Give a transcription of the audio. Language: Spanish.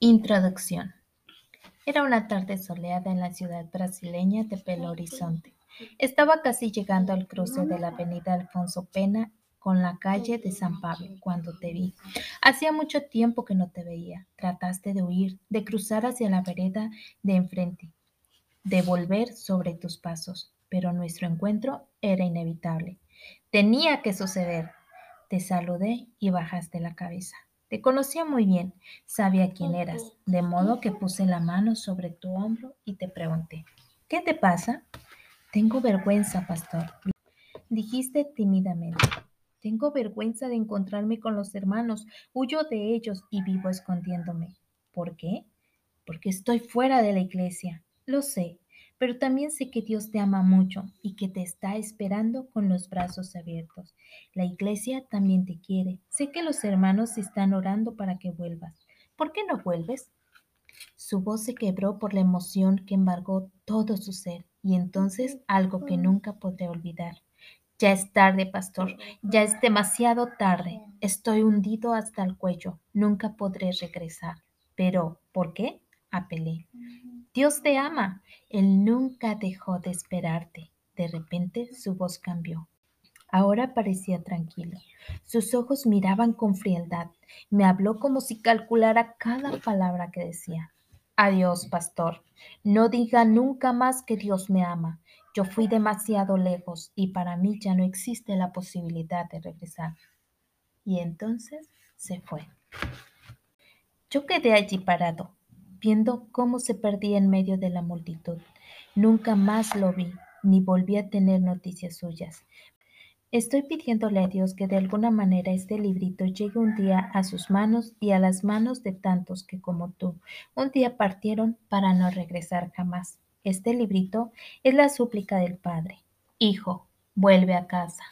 Introducción. Era una tarde soleada en la ciudad brasileña de Belo Horizonte. Estaba casi llegando al cruce de la avenida Alfonso Pena con la calle de San Pablo cuando te vi. Hacía mucho tiempo que no te veía. Trataste de huir, de cruzar hacia la vereda de enfrente, de volver sobre tus pasos, pero nuestro encuentro era inevitable. Tenía que suceder. Te saludé y bajaste la cabeza. Te conocía muy bien, sabía quién eras, de modo que puse la mano sobre tu hombro y te pregunté, ¿qué te pasa? Tengo vergüenza, pastor, dijiste tímidamente. Tengo vergüenza de encontrarme con los hermanos, huyo de ellos y vivo escondiéndome. ¿Por qué? Porque estoy fuera de la iglesia. Lo sé, pero también sé que Dios te ama mucho y que te está esperando con los brazos abiertos. La iglesia también te quiere. Sé que los hermanos están orando para que vuelvas. ¿Por qué no vuelves? Su voz se quebró por la emoción que embargó todo su ser y entonces algo que nunca podré olvidar. Ya es tarde, pastor, ya es demasiado tarde. Estoy hundido hasta el cuello. Nunca podré regresar. Pero, ¿por qué? Apelé. Dios te ama. Él nunca dejó de esperarte. De repente su voz cambió. Ahora parecía tranquilo. Sus ojos miraban con frialdad. Me habló como si calculara cada palabra que decía. Adiós, pastor. No diga nunca más que Dios me ama. Yo fui demasiado lejos y para mí ya no existe la posibilidad de regresar. Y entonces se fue. Yo quedé allí parado, viendo cómo se perdía en medio de la multitud. Nunca más lo vi, ni volví a tener noticias suyas. Estoy pidiéndole a Dios que de alguna manera este librito llegue un día a sus manos y a las manos de tantos que como tú un día partieron para no regresar jamás. Este librito es la súplica del Padre. Hijo, vuelve a casa.